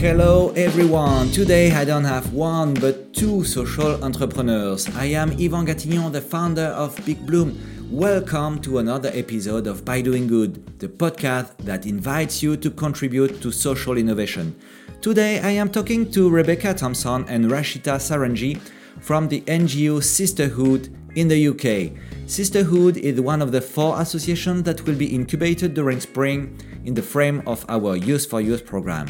Hello everyone! Today I don't have one but two social entrepreneurs. I am Yvan Gatignon, the founder of Big Bloom. Welcome to another episode of By Doing Good, the podcast that invites you to contribute to social innovation. Today I am talking to Rebecca Thomson and Rachita Sarangi from the NGO Sisterhood in the UK. Sisterhood is one of the four associations that will be incubated during spring in the frame of our Youth for Youth program.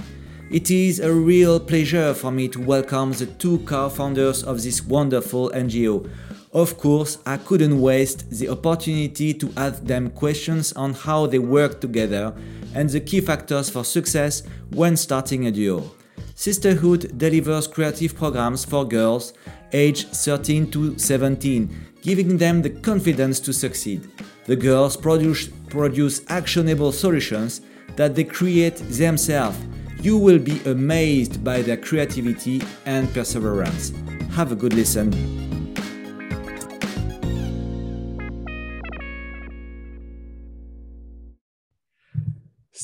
It is a real pleasure for me to welcome the two co founders of this wonderful NGO. Of course, I couldn't waste the opportunity to ask them questions on how they work together and the key factors for success when starting a duo. Sisterhood delivers creative programs for girls aged 13 to 17, giving them the confidence to succeed. The girls produce, produce actionable solutions that they create themselves you will be amazed by their creativity and perseverance. Have a good listen.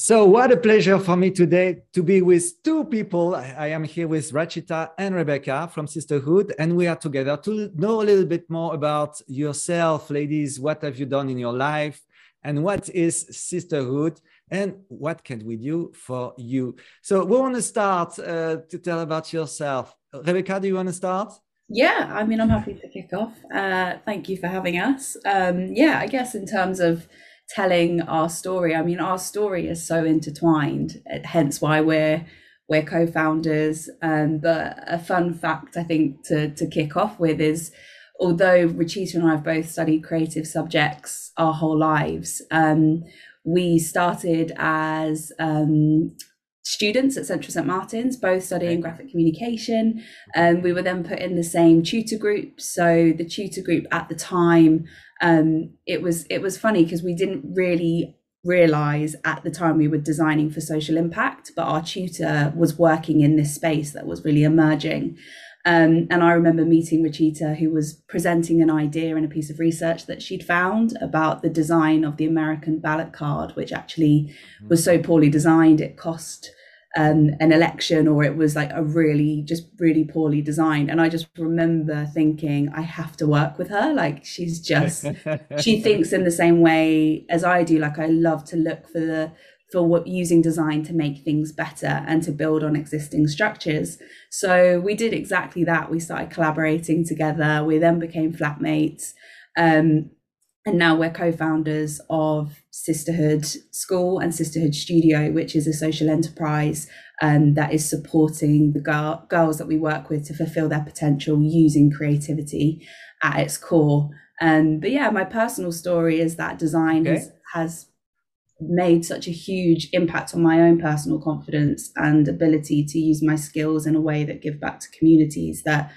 So, what a pleasure for me today to be with two people. I am here with Rachita and Rebecca from Sisterhood, and we are together to know a little bit more about yourself, ladies. What have you done in your life, and what is Sisterhood? and what can we do for you? So we want to start uh, to tell about yourself. Rebecca, do you want to start? Yeah, I mean, I'm happy to kick off. Uh, thank you for having us. Um, yeah, I guess in terms of telling our story, I mean, our story is so intertwined, hence why we're we're co-founders. Um, but a fun fact, I think, to to kick off with is, although Rachita and I have both studied creative subjects our whole lives, um, we started as um, students at Central St Martin's, both studying graphic communication. Um, we were then put in the same tutor group. So the tutor group at the time, um, it was it was funny because we didn't really realize at the time we were designing for social impact, but our tutor was working in this space that was really emerging. Um, and I remember meeting Rachita, who was presenting an idea and a piece of research that she'd found about the design of the American ballot card, which actually was so poorly designed it cost um, an election, or it was like a really, just really poorly designed. And I just remember thinking, I have to work with her. Like she's just, she thinks in the same way as I do. Like I love to look for the for what using design to make things better and to build on existing structures. So we did exactly that. We started collaborating together. We then became flatmates. Um, and now we're co-founders of Sisterhood School and Sisterhood Studio, which is a social enterprise um, that is supporting the girl, girls that we work with to fulfill their potential using creativity at its core. Um, but yeah, my personal story is that design okay. has, has made such a huge impact on my own personal confidence and ability to use my skills in a way that give back to communities that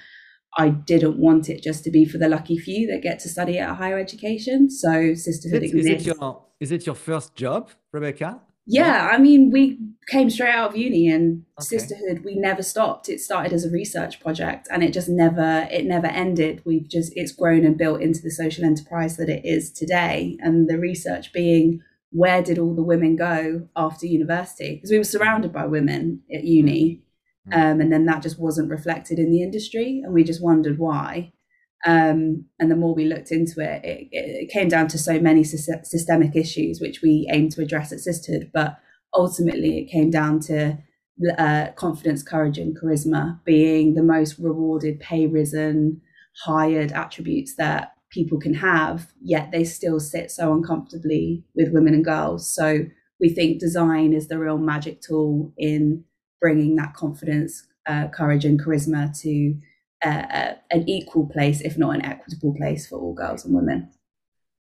I didn't want it just to be for the lucky few that get to study at a higher education. So sisterhood is it, is it your is it your first job, Rebecca? Yeah, I mean, we came straight out of uni and okay. sisterhood. We never stopped. It started as a research project, and it just never it never ended. We've just it's grown and built into the social enterprise that it is today. And the research being where did all the women go after university? Because we were surrounded by women at uni, mm. Um, and then that just wasn't reflected in the industry, and we just wondered why. Um, and the more we looked into it, it, it came down to so many sy- systemic issues which we aim to address at Sisterhood. But ultimately, it came down to uh, confidence, courage, and charisma being the most rewarded, pay risen, hired attributes that people can have, yet they still sit so uncomfortably with women and girls. So we think design is the real magic tool in bringing that confidence, uh, courage, and charisma to uh, uh, an equal place, if not an equitable place for all girls and women.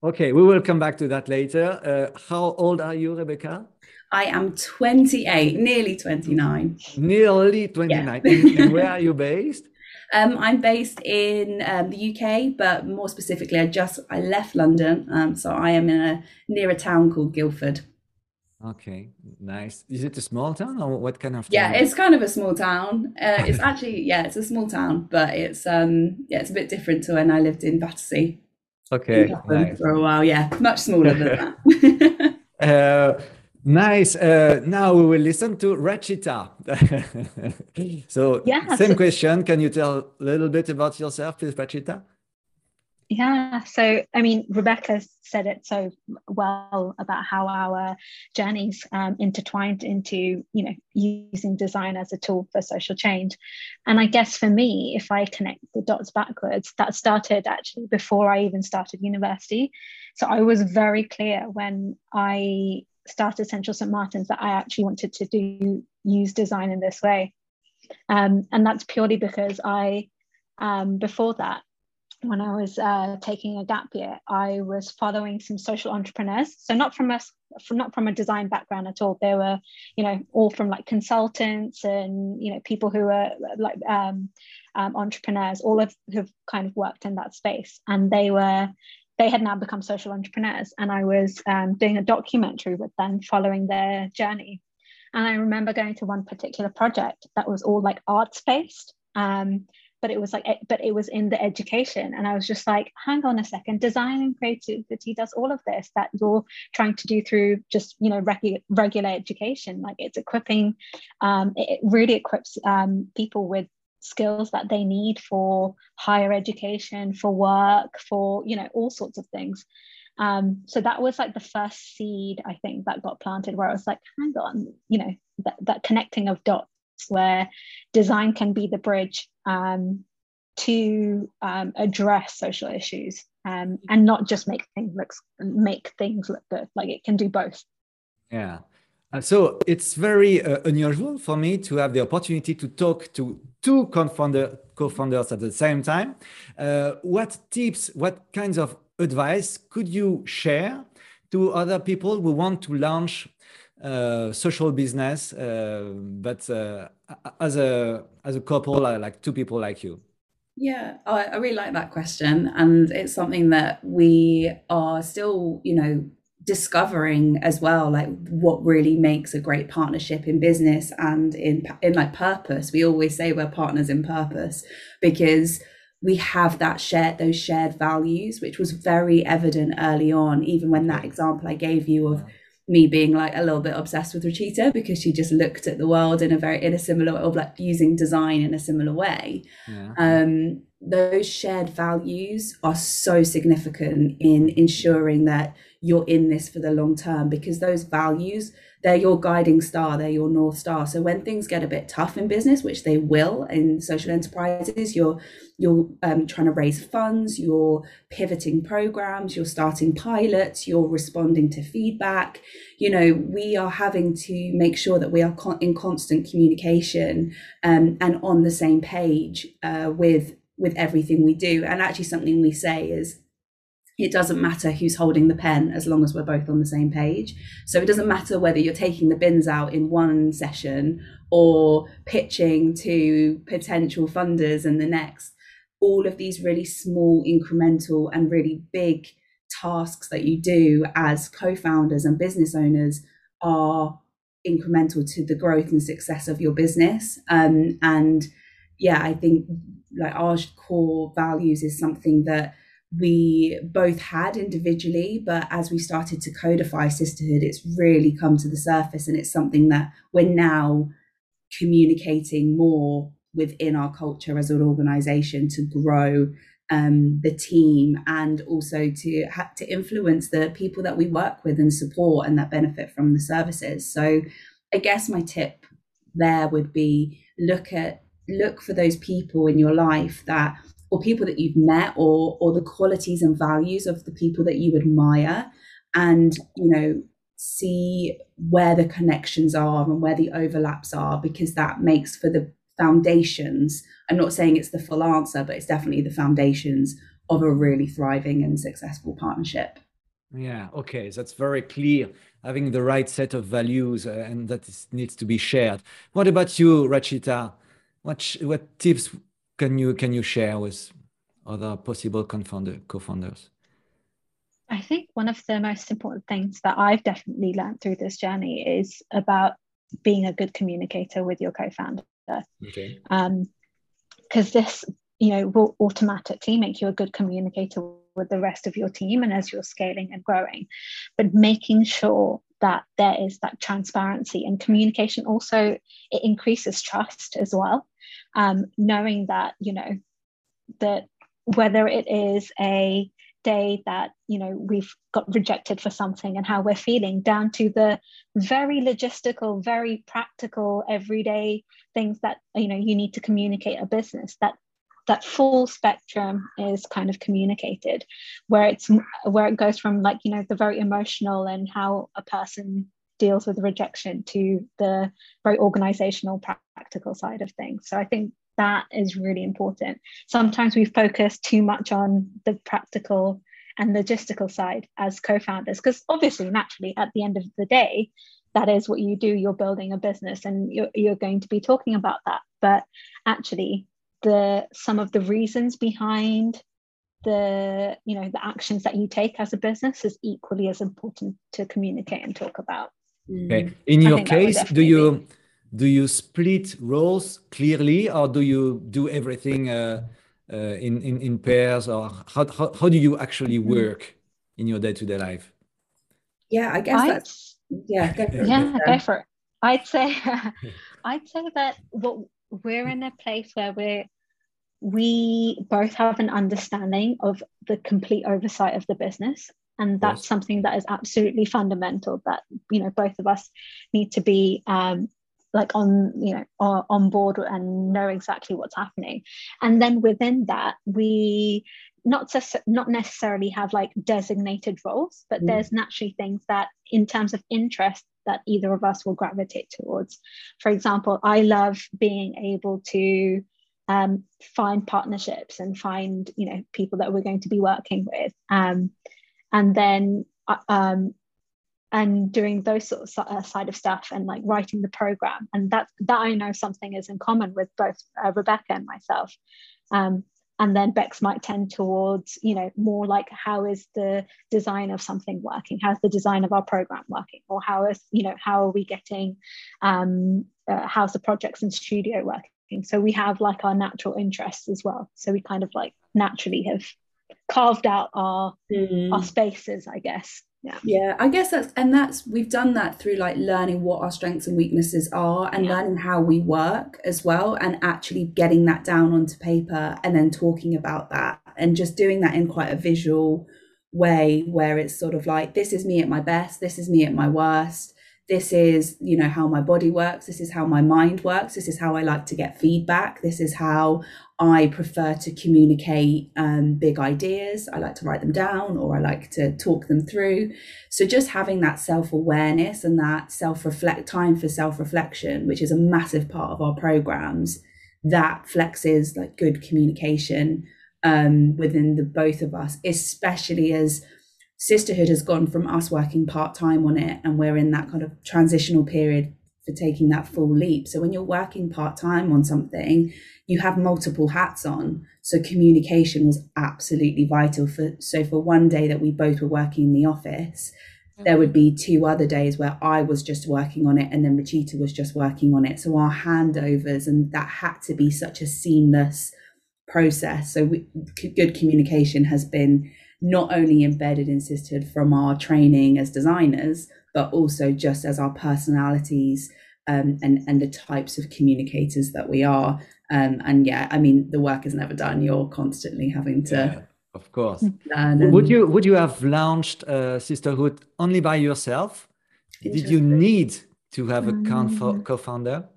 Okay, we will come back to that later. Uh, how old are you, Rebecca? I am 28, nearly 29. Nearly 29. Yeah. and where are you based? Um, I'm based in um, the UK, but more specifically, I just I left London, um, so I am in a near a town called Guildford. Okay, nice. Is it a small town or what kind of? Town? Yeah, it's kind of a small town. Uh, it's actually yeah, it's a small town, but it's um yeah, it's a bit different to when I lived in Battersea. Okay, nice. for a while. Yeah, much smaller than that. Uh, nice. Uh, now we will listen to Rachita. so, yeah, same question. Can you tell a little bit about yourself, please, Rachita? Yeah, so I mean, Rebecca said it so well about how our journeys um, intertwined into, you know, using design as a tool for social change. And I guess for me, if I connect the dots backwards, that started actually before I even started university. So I was very clear when I started Central St. Martin's that I actually wanted to do use design in this way. Um, and that's purely because I, um, before that, when I was uh, taking a gap year, I was following some social entrepreneurs. So not from us, from not from a design background at all. They were, you know, all from like consultants and you know people who are like um, um, entrepreneurs, all of who've kind of worked in that space, and they were. They had now become social entrepreneurs, and I was um, doing a documentary with them, following their journey. And I remember going to one particular project that was all like arts based, um, but it was like but it was in the education. And i was just like hang on a second design and creativity does all of this that you're trying to do through just you know regu- regular education. Like it's equipping um, it really equips um, people with skills that they need for higher education for work for you know all sorts of things. Um, so that was like the first seed i think that got planted where i was like hang on you know that, that connecting of dots where design can be the bridge um, to um, address social issues um, and not just make things look make things look good. Like it can do both. Yeah. Uh, so it's very uh, unusual for me to have the opportunity to talk to two co-founder, co-founders at the same time. Uh, what tips, what kinds of advice could you share to other people who want to launch uh, social business, uh, but uh, as a as a couple, like two people like you? Yeah, I, I really like that question, and it's something that we are still, you know, discovering as well like what really makes a great partnership in business and in in like purpose. We always say we're partners in purpose because we have that shared those shared values which was very evident early on even when that example i gave you of me being like a little bit obsessed with Rachita because she just looked at the world in a very in a similar way, of like using design in a similar way. Yeah. Um, those shared values are so significant in ensuring that you're in this for the long term because those values they're your guiding star they're your north star. So when things get a bit tough in business which they will in social enterprises you're you're um, trying to raise funds you're pivoting programs you're starting pilots you're responding to feedback. You know we are having to make sure that we are con- in constant communication um, and on the same page uh, with with everything we do. And actually something we say is it doesn't matter who's holding the pen as long as we're both on the same page. So it doesn't matter whether you're taking the bins out in one session or pitching to potential funders in the next. All of these really small, incremental, and really big tasks that you do as co founders and business owners are incremental to the growth and success of your business. Um, and yeah, I think like our core values is something that we both had individually, but as we started to codify sisterhood, it's really come to the surface. And it's something that we're now communicating more within our culture as an organization to grow um, the team and also to ha- to influence the people that we work with and support and that benefit from the services. So I guess my tip there would be look at look for those people in your life that or people that you've met or or the qualities and values of the people that you admire and you know see where the connections are and where the overlaps are because that makes for the foundations. I'm not saying it's the full answer but it's definitely the foundations of a really thriving and successful partnership. Yeah okay that's very clear having the right set of values uh, and that is, needs to be shared. What about you rachita? What what tips can you can you share with other possible co-founder, co-founders? I think one of the most important things that I've definitely learned through this journey is about being a good communicator with your co-founder. Okay. Um, because this, you know, will automatically make you a good communicator with the rest of your team and as you're scaling and growing. But making sure that there is that transparency and communication. Also it increases trust as well. Um, knowing that you know that whether it is a day that you know we've got rejected for something and how we're feeling down to the very logistical very practical everyday things that you know you need to communicate a business that that full spectrum is kind of communicated where it's where it goes from like you know the very emotional and how a person deals with rejection to the very organizational practical side of things. So i think that is really important. Sometimes we focus too much on the practical and logistical side as co-founders because obviously naturally at the end of the day that is what you do. You're building a business and you're, you're going to be talking about that. But actually the some of the reasons behind the you know the actions that you take as a business is equally as important to communicate and talk about okay mm. in your case do you be. do you split roles clearly or do you do everything uh, uh, in, in in pairs or how, how, how do you actually mm. work in your day-to-day life yeah i guess I'd, that's yeah go yeah go for it i'd say i'd say that what we're in a place where we're we both have an understanding of the complete oversight of the business and that's yes. something that is absolutely fundamental that you know both of us need to be um, like on you know on board and know exactly what's happening and then within that we not to, not necessarily have like designated roles but mm. there's naturally things that in terms of interest that either of us will gravitate towards. For example, I love being able to um, find partnerships and find you know people that we're going to be working with, um, and then uh, um, and doing those sort of uh, side of stuff and like writing the program, and that that I know something is in common with both uh, Rebecca and myself. Um, and then bex might tend towards you know more like how is the design of something working? How's the design of our program working? Or how is you know how are we getting um uh, how's the projects in studio working? So we have like our natural interests as well. So we kind of like naturally have carved out our mm. our spaces i guess yeah yeah i guess that's and that's we've done that through like learning what our strengths and weaknesses are and yeah. learning how we work as well and actually getting that down onto paper and then talking about that and just doing that in quite a visual way where it's sort of like this is me at my best this is me at my worst this is you know how my body works. This is how my mind works. This is how i like to get feedback. This is how i prefer to communicate um, big ideas. I like to write them down or i like to talk them through. So just having that self-awareness and that self-reflect time for self-reflection which is a massive part of our programs that flexes like good communication um, within the both of us especially as sisterhood has gone from us working part time on it and we're in that kind of transitional period for taking that full leap. So when you're working part time on something, you have multiple hats on. So communication was absolutely vital for so for one day that we both were working in the office, mm-hmm. there would be two other days where I was just working on it and then Rachita was just working on it. So our handovers and that had to be such a seamless process. So we, good communication has been not only embedded in sisterhood from our training as designers, but also just as our personalities um, and and the types of communicators that we are. Um, and yeah, I mean, the work is never done. You're constantly having to. Yeah, of course. would you would you have launched uh, sisterhood only by yourself? Did you need to have a mm. co-founder?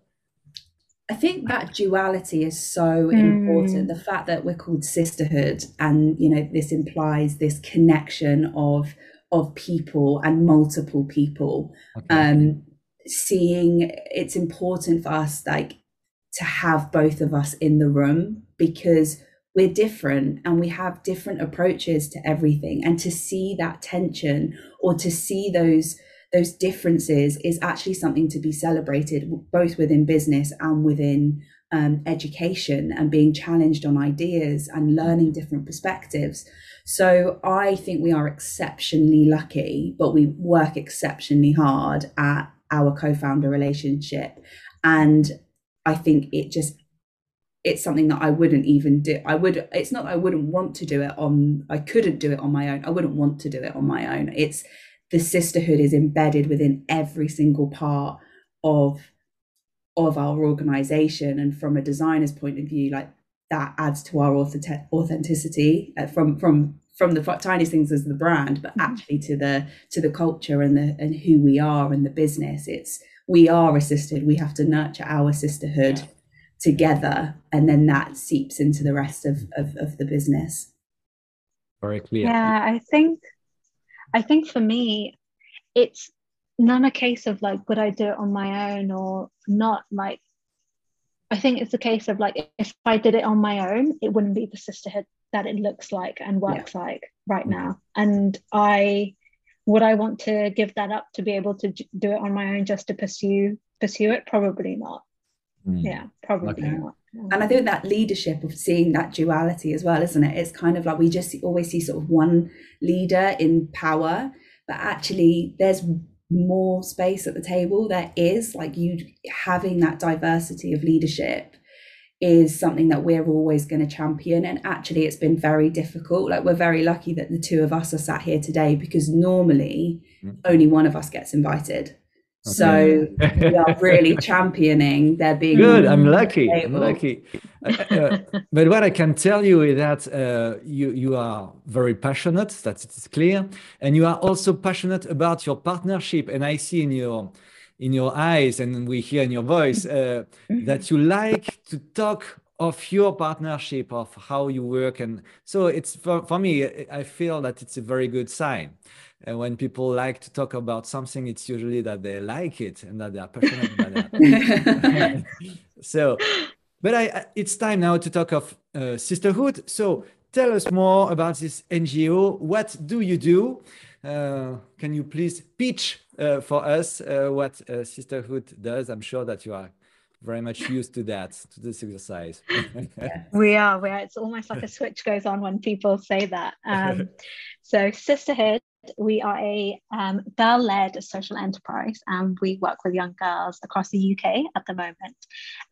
I think that duality is so mm. important. The fact that we're called sisterhood, and you know, this implies this connection of of people and multiple people. Okay. Um, seeing it's important for us, like, to have both of us in the room because we're different and we have different approaches to everything, and to see that tension or to see those those differences is actually something to be celebrated both within business and within um, education and being challenged on ideas and learning different perspectives. So I think we are exceptionally lucky, but we work exceptionally hard at our co-founder relationship. And I think it just it's something that I wouldn't even do. I would it's not I wouldn't want to do it on I couldn't do it on my own. I wouldn't want to do it on my own. It's the sisterhood is embedded within every single part of of our organization. And from a designer's point of view like that adds to our authenticity uh, from from from the tiniest things as the brand but mm-hmm. actually to the to the culture and the and who we are and the business. It's we are assisted we have to nurture our sisterhood together and then that seeps into the rest of of, of the business. Very clear. Yeah i think i think for me it's not a case of like would i do it on my own or not like i think it's a case of like if i did it on my own it wouldn't be the sisterhood that it looks like and works yeah. like right mm-hmm. now and i would i want to give that up to be able to do it on my own just to pursue pursue it probably not mm. yeah probably okay. not and I think that leadership of seeing that duality as well, isn't it? It's kind of like we just always see sort of one leader in power, but actually there's more space at the table there is like you having that diversity of leadership is something that we're always going to champion and actually it's been very difficult like we're very lucky that the two of us are sat here today because normally mm. only one of us gets invited Okay. So we are really championing there being good. I'm lucky. I'm lucky. Uh, uh, but what I can tell you is that uh, you you are very passionate. That it is clear, and you are also passionate about your partnership. And I see in your in your eyes, and we hear in your voice uh, that you like to talk of your partnership, of how you work, and so it's for for me. I feel that it's a very good sign. And when people like to talk about something, it's usually that they like it and that they are passionate about that. so, but I, it's time now to talk of uh, sisterhood. So, tell us more about this NGO. What do you do? Uh, can you please pitch uh, for us uh, what uh, sisterhood does? I'm sure that you are very much used to that to this exercise we are we are it's almost like a switch goes on when people say that um, so sisterhood we are a um, girl led social enterprise and we work with young girls across the UK at the moment,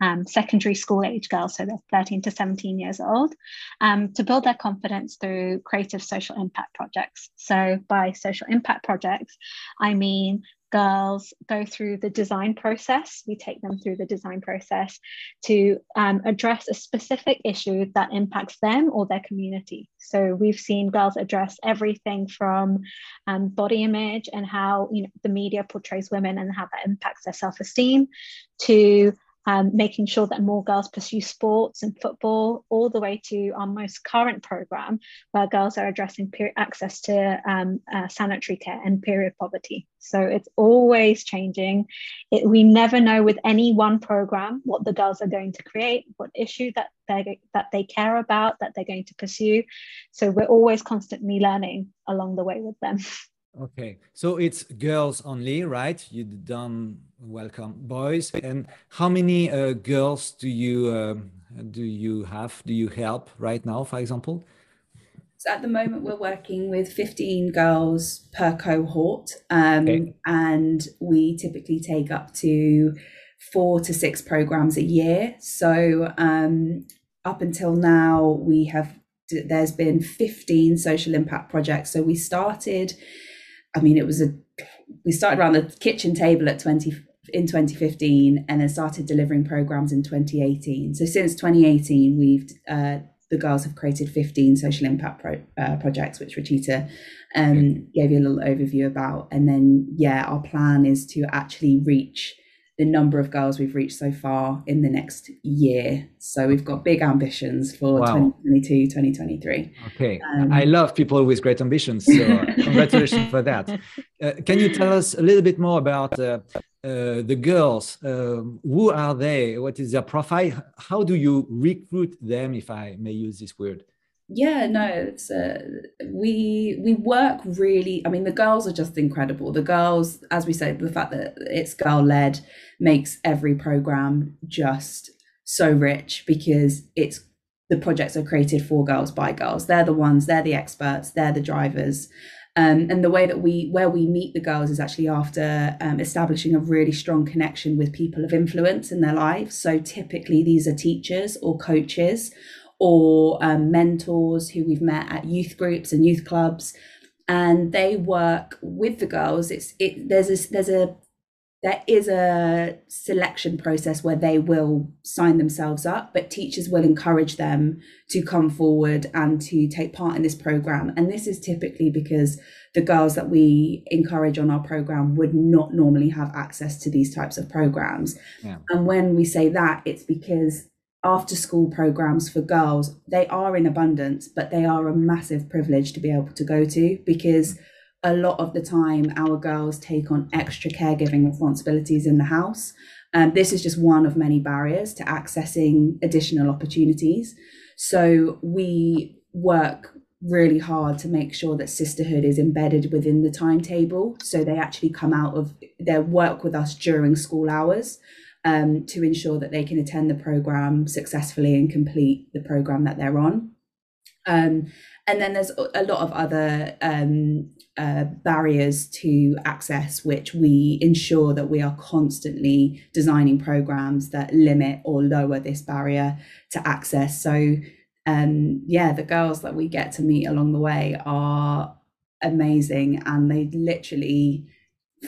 um, secondary school age girls, so they're 13 to 17 years old, um, to build their confidence through creative social impact projects. So, by social impact projects, I mean girls go through the design process. We take them through the design process to um, address a specific issue that impacts them or their community. So we've seen girls address everything from um, body image and how you know the media portrays women and how that impacts their self-esteem to um, making sure that more girls pursue sports and football, all the way to our most current program, where girls are addressing access to um, uh, sanitary care and period poverty. So it's always changing. It, we never know with any one program what the girls are going to create, what issue that they that they care about, that they're going to pursue. So we're always constantly learning along the way with them. Okay, so it's girls only, right? You don't welcome boys. And how many uh, girls do you um, do you have? Do you help right now, for example? So at the moment, we're working with 15 girls per cohort, um, okay. and we typically take up to four to six programs a year. So um, up until now, we have there's been 15 social impact projects. So we started I mean, it was a we started around the kitchen table at 20 in 2015 and then started delivering programs in 2018. So since 2018, we've uh, the girls have created 15 social impact pro, uh, projects, which Rachita um, gave you a little overview about. And then, yeah, our plan is to actually reach the number of girls we've reached so far in the next year. So we've got big ambitions for wow. 2022, 2023. Okay. Um, I love people with great ambitions. So congratulations for that. Uh, can you tell us a little bit more about uh, uh, the girls? Um, who are they? What is their profile? How do you recruit them, if I may use this word? Yeah no it's uh, we we work really i mean the girls are just incredible. The girls as we said the fact that it's girl led makes every program just so rich because it's the projects are created for girls by girls. They're the ones they're the experts they're the drivers. Um, and the way that we where we meet the girls is actually after um, establishing a really strong connection with people of influence in their lives. So typically these are teachers or coaches or um, mentors who we've met at youth groups and youth clubs. and they work with the girls. It's it there's a there's a there is a selection process where they will sign themselves up, but teachers will encourage them to come forward and to take part in this program. And this is typically because the girls that we encourage on our program would not normally have access to these types of programs. Yeah. And when we say that, it's because after school programs for girls, they are in abundance, but they are a massive privilege to be able to go to because a lot of the time our girls take on extra caregiving responsibilities in the house. Um, this is just one of many barriers to accessing additional opportunities. So we work really hard to make sure that sisterhood is embedded within the timetable. So they actually come out of their work with us during school hours um, to ensure that they can attend the program successfully and complete the program that they're on. Um, and then there's a lot of other um, uh, barriers to access, which we ensure that we are constantly designing programs that limit or lower this barrier to access. So, um, yeah, the girls that we get to meet along the way are amazing and they literally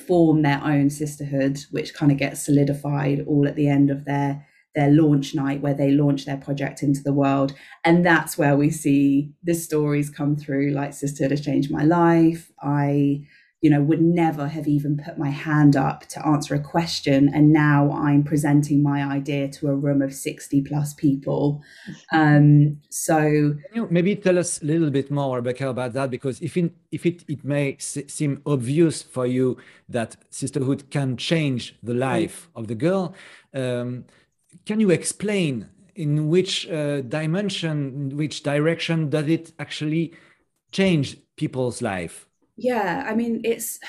form their own sisterhood, which kind of gets solidified all at the end of their their launch night where they launch their project into the world. And that's where we see the stories come through like Sisterhood has changed my life. I, you know, would never have even put my hand up to answer a question. And now I'm presenting my idea to a room of 60 plus people. Um, so you maybe tell us a little bit more, Rebecca, about that, because if, in, if it, it may seem obvious for you that sisterhood can change the life of the girl, um, can you explain in which uh, dimension, which direction does it actually change people's life? Yeah, I mean, it's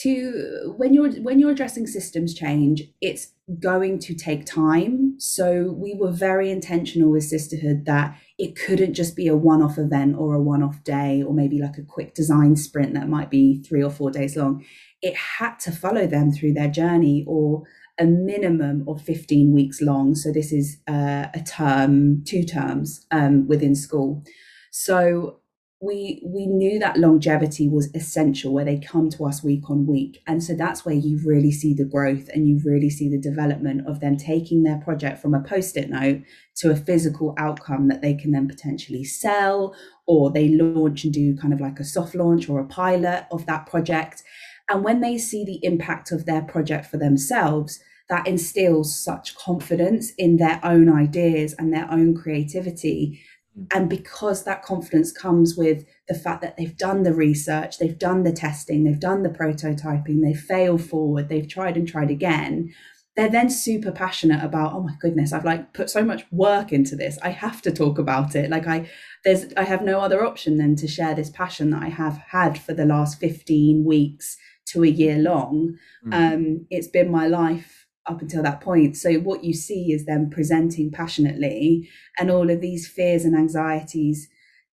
to when you're when you're addressing systems change, it's going to take time. So we were very intentional with sisterhood that it couldn't just be a one-off event or a one-off day or maybe like a quick design sprint that might be three or four days long. It had to follow them through their journey or a minimum of 15 weeks long. So this is uh, a term, two terms um, within school. So we we knew that longevity was essential where they come to us week on week and so that's where you really see the growth and you really see the development of them taking their project from a post-it note to a physical outcome that they can then potentially sell or they launch and do kind of like a soft launch or a pilot of that project and when they see the impact of their project for themselves that instills such confidence in their own ideas and their own creativity. Mm. And because that confidence comes with the fact that they've done the research, they've done the testing, they've done the prototyping, they've failed forward, they've tried and tried again, they're then super passionate about, oh my goodness, I've like put so much work into this. I have to talk about it. Like I there's I have no other option than to share this passion that I have had for the last 15 weeks to a year long. Mm. Um, it's been my life up until that point. So what you see is them presenting passionately and all of these fears and anxieties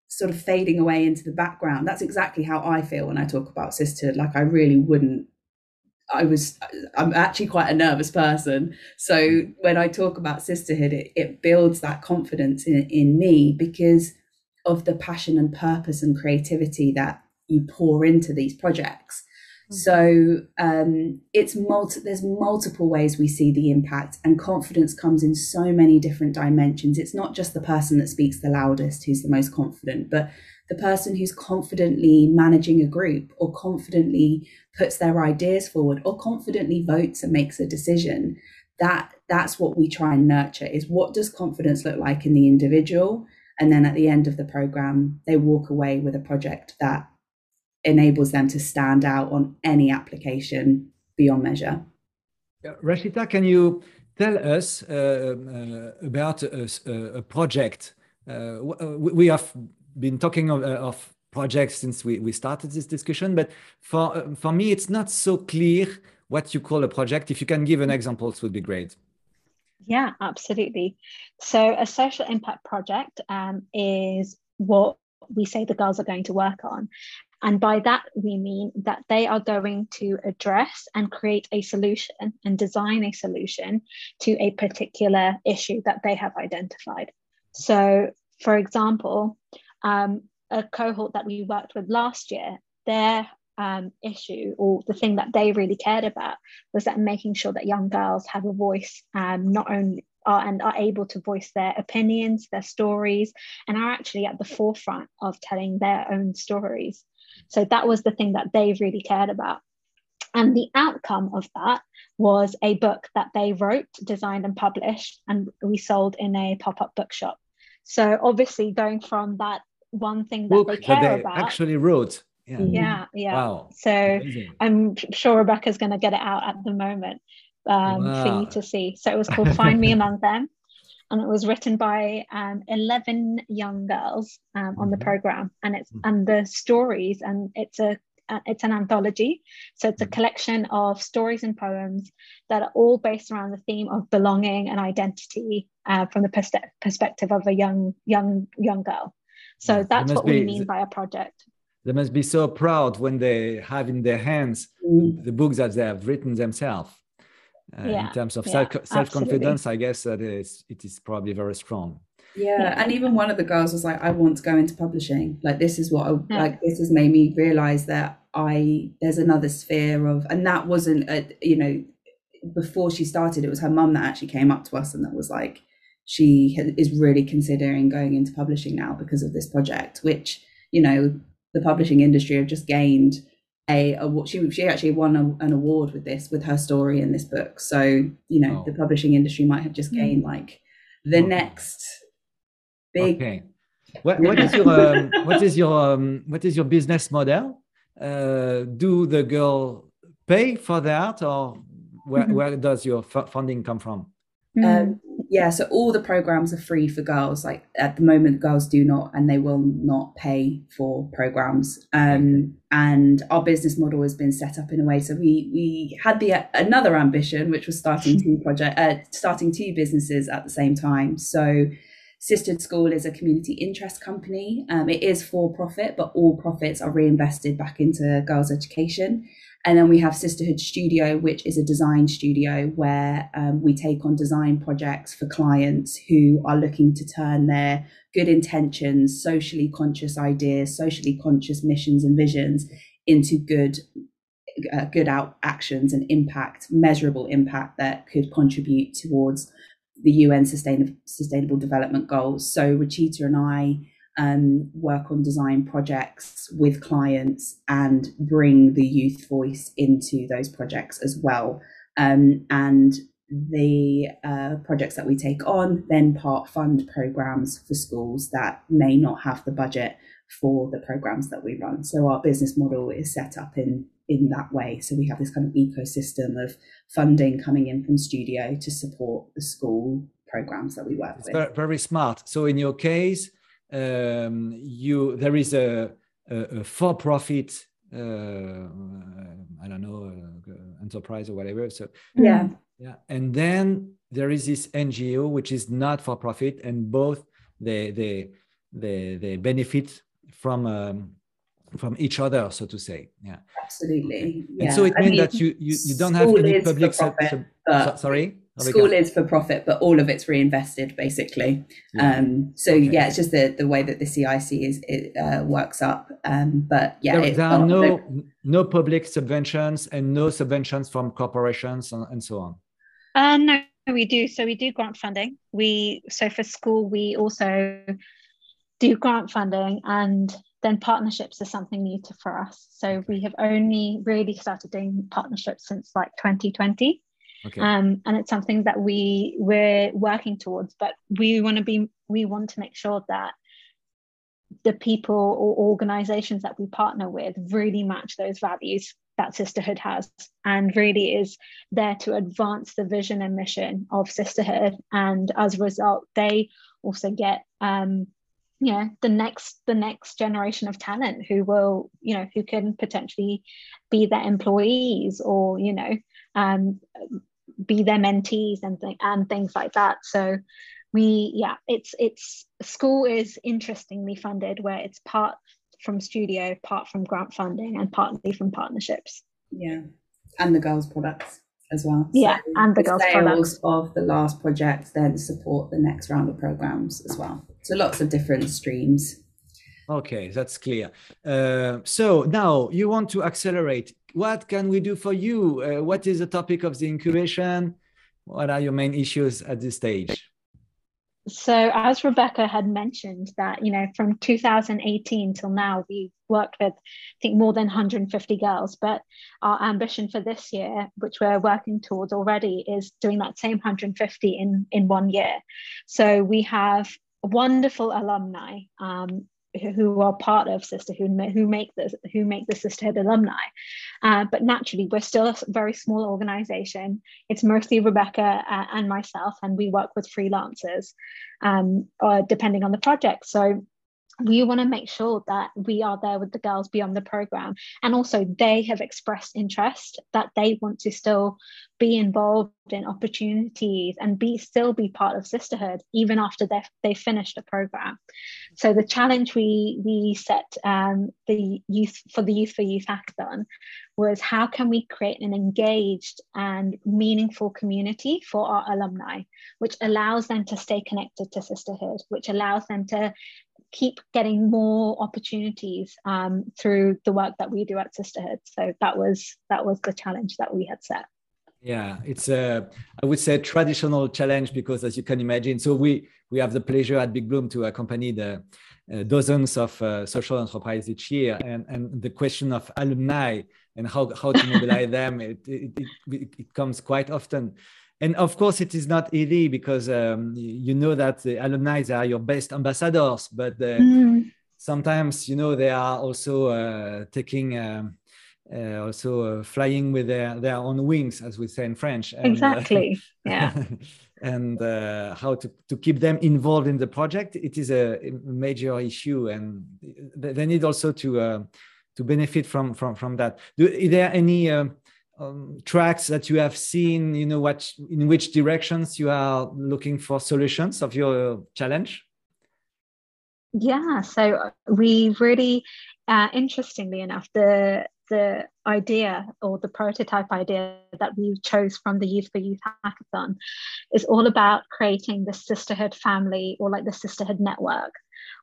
sort of fading away into the background. That's exactly how I feel when I talk about sisterhood. Like I really wouldn't I was I'm actually quite a nervous person. So hmm. when I talk about sisterhood, it, it builds that confidence in, in me because of the passion and purpose and creativity that you pour into these projects. Mm. So um, it's multi- there's multiple ways we see the impact, and confidence comes in so many different dimensions. It's not just the person that speaks the loudest who's the most confident, but the person who's confidently managing a group, or confidently puts their ideas forward, or confidently votes and makes a decision. That that's what we try and nurture. Is what does confidence look like in the individual, and then at the end of the program, they walk away with a project that enables them to stand out on any application beyond measure. Rachita, can you tell us uh, uh, about a, a project? Uh, we have been talking of, uh, of, projects since we, we started this discussion, but for, uh, for me, it's not so clear what you call a project. If you can give an example, it would be great. Yeah, absolutely. So, a social impact project um, is what we say the girls are going to work on. And by that, we mean that they are going to address and create a solution and design a solution to a particular issue that they have identified. So, for example, um, a cohort that we worked with last year, their um, issue or the thing that they really cared about was that making sure that young girls have a voice, um, not only are and are able to voice their opinions, their stories, and are actually at the forefront of telling their own stories. So that was the thing that they really cared about. And the outcome of that was a book that they wrote, designed, and published, and we sold in a pop up bookshop. So obviously, going from that one thing that Book they care that they about, actually wrote. Yeah. yeah, yeah. Wow. So Amazing. I'm sure Rebecca's going to get it out at the moment um, for you to see. So it was called Find Me Among Them. And it was written by um, 11 young girls um, on the Mhm. program. And it's Mhm. and the stories, and it's a uh, it's an anthology. So it's a Mhm. collection of stories and poems that are all based around the theme of belonging and identity uh, from the perspe- perspective of a young young young girl. So that's what we mean by a project. They must be so proud when they have in their hands Mm. the books that they have written themselves. Uh, Yeah, in terms of yeah, self self confidence, I guess that is it is probably very strong. Yeah, Yeah. and even one of the girls was like, "I want to go into publishing. Like, this is what I Yeah. like. This has made me realize that I there's another sphere of, and that wasn't a you know before she started. It was her mum that actually came up to us and that was like, she is really considering going into publishing now because of this project, which you know the publishing industry have just gained a award. She she actually won a, an award with this with her story in this book. So you know Oh. the publishing industry might have just Mm. gained like the Okay. next big Okay. What, what is your um, what is your um, what is your business model? Uh, do the girl pay for that, or where, Mhm. where does your fu- funding come from? Um, yeah, so all the programs are free for girls. Like at the moment, girls do not, and they will not pay for programs. Um, and our business model has been set up in a way. So we we had the another ambition, which was starting two project, uh, starting two businesses at the same time. So. Sisterhood School is a community interest company. Um, it is for profit, but all profits are reinvested back into girls' education. And then we have Sisterhood Studio, which is a design studio where um, we take on design projects for clients who are looking to turn their good intentions, socially conscious ideas, socially conscious missions and visions into good. Uh, good out actions and impact, measurable impact that could contribute towards the UN sustainable sustainable development goals. So Rachita and I um, work on design projects with clients and bring the youth voice into those projects as well. Um, and the uh, projects that we take on then part fund programs for schools that may not have the budget for the programs that we run. So our business model is set up in in that way. So we have this kind of ecosystem of funding coming in from studio to support the school programs that we work It's with. very, very smart. So in your case, um, you there is a, a, a for-profit, uh, I don't know, uh, enterprise or whatever. So Yeah. yeah, and then there is this NGO which is not for profit, and both they they they they benefit from um, from each other, so to say. Yeah, Absolutely. and so it I means mean, that you you, you don't have any public. profit, sub- but so- sorry? School is for profit, but all of it's reinvested basically. Yeah. Um, so Okay. yeah, it's just the, the way that the CIC is it uh, works up. Um, but yeah, there, it's there are not- no no public subventions and no subventions from corporations and, and so on. Uh, no, we do. So we do grant funding. We so for school we also do grant funding, and then partnerships is something new to for us. So we have only really started doing partnerships since like 2020, Okay. um, and it's something that we we're working towards. But we want to be we want to make sure that the people or organizations that we partner with really match those values that sisterhood has and really is there to advance the vision and mission of sisterhood and as a result they also get um you know the next the next generation of talent who will you know who can potentially be their employees or you know um be their mentees and th- and things like that so we yeah it's it's school is interestingly funded where it's part from studio part from grant funding and partly from partnerships yeah, and the girls' products as well. Yeah, and the girls' sales products. of the last project then support the next round of programs as well. So lots of different streams. Okay, that's clear. Uh, so now you want to accelerate. What can we do for you? Uh, what is the topic of the incubation? What are your main issues at this stage? So, as Rebecca had mentioned, that you know, from 2018 till now, we've worked with, I think, more than 150 girls. But our ambition for this year, which we're working towards already, is doing that same 150 in in one year. So we have wonderful alumni um, who are part of sisterhood who make this who make the sisterhood alumni. Uh, but naturally we're still a very small organization. It's mostly rebecca uh, and myself and we work with freelancers um, uh, depending on the project. So we want to make sure that we are there with the girls beyond the program. And also they have expressed interest that they want to still be involved in opportunities and be still be part of sisterhood even after they they finished the program. So the challenge we we set um, the youth for the youth for youth hackathon was how can we create an engaged and meaningful community for our alumni which allows them to stay connected to sisterhood which allows them to keep getting more opportunities um, through the work that we do at sisterhood. So that was that was the challenge that we had set. Yeah it's a i would say traditional challenge because as you can imagine so we we have the pleasure at big bloom to accompany the uh, dozens of uh, social enterprises each year. And and the question of alumni and how how to mobilize them it, it, it, it comes quite often and of course it is not easy because um, you know that the alumni are your best ambassadors but uh, mm. sometimes you know they are also uh, taking um, uh, also uh, flying with their, their own wings as we say in french. And, uh, exactly. Yeah. And uh, how to, to keep them involved in the project it is a major issue. And they need also to to benefit from from from that. Do, is there any um, um, tracks that you have seen you know what in which directions you are looking for solutions of your challenge? Yeah so we really uh, interestingly enough the the idea or the prototype idea that we chose from the youth for youth hackathon is all about creating the sisterhood family or like the sisterhood network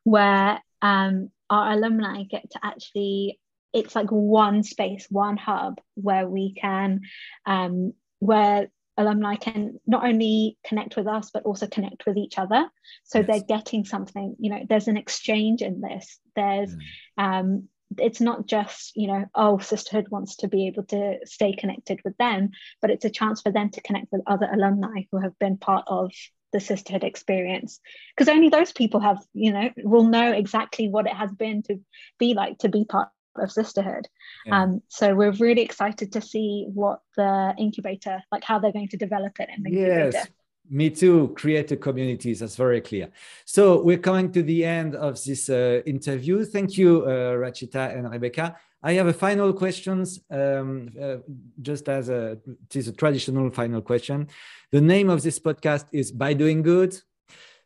where um, our alumni get to actually it's like one space, one hub where we can, um, where alumni can not only connect with us but also connect with each other so yes. they're getting something you know there's an exchange in this there's mm. um it's not just you know oh sisterhood wants to be able to stay connected with them but it's a chance for them to connect with other alumni who have been part of the sisterhood experience because only those people have you know will know exactly what it has been to be like to be part of sisterhood. Yeah. um, so we're really excited to see what the incubator like how they're going to develop it in the yes. incubator me too. Create a communities that's very clear. So we're coming to the end of this uh, interview. Thank you uh, rachita and rebecca. I have a final questions um, uh, just as a it is a traditional final question. The name of this podcast is by doing good.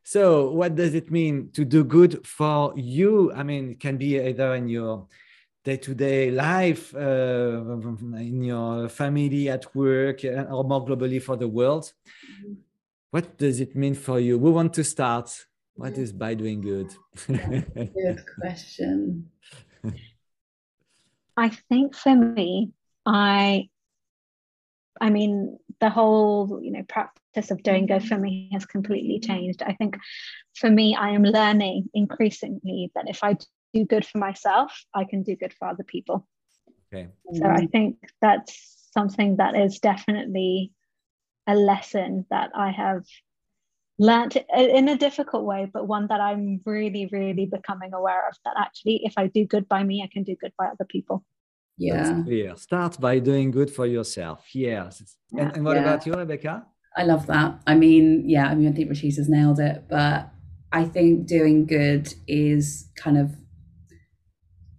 So what does it mean to do good for you? I mean it can be either in your day-to-day life uh, in your family at work uh, or more globally for the world. What does it mean for you? We want to start? What is by doing good? Good question. I think for me i i mean the whole you know practice of doing good for me has completely changed. I think for me i am learning increasingly that if i do good for myself, I can do good for other people. Okay. So I mm-hmm. think that's something that is definitely a lesson that I have learned in a difficult way, but one that I'm really, really becoming aware of that actually, if I do good by me, I can do good by other people. Yeah. clear. Start by doing good for yourself. Yes. Yeah. And, and, what yeah. about you, Rebecca? I love that. I mean, yeah, I mean, I think Rachita's nailed it, but I think doing good is kind of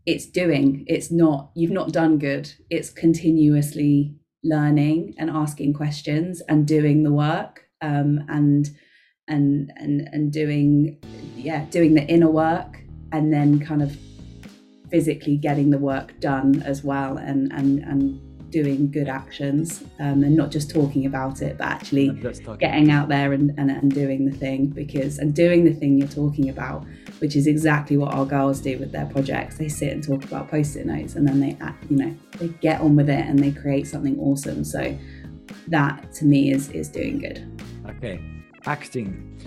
it's doing it's not you've not done good. It's continuously learning and asking questions and doing the work um, and and and and doing yeah doing the inner work and then kind of physically getting the work done as well and and and doing good actions um, and not just talking about it, but actually getting out there and, and, and doing the thing because and doing the thing you're talking about, which is exactly what our girls do with their projects. They sit and talk about post-it notes and then they you know they get on with it and they create something awesome. So that to me is is doing good. Okay, acting.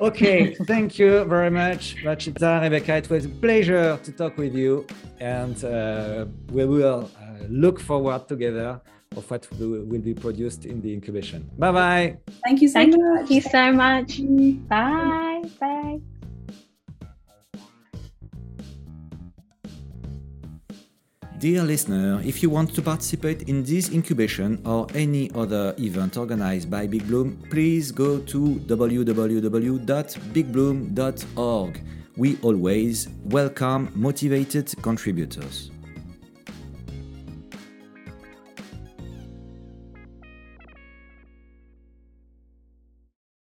Okay, thank you very much, Rachita, Rebecca. It was a pleasure to talk with you, and uh, we will uh, look forward together of what will be produced in the incubation. Bye bye. Thank you so thank much. Thank you so much. Bye. Bye. Dear listener, if you want to participate in this incubation or any other event organized by Big Bloom, please go to www.bigbloom.org. We always welcome motivated contributors.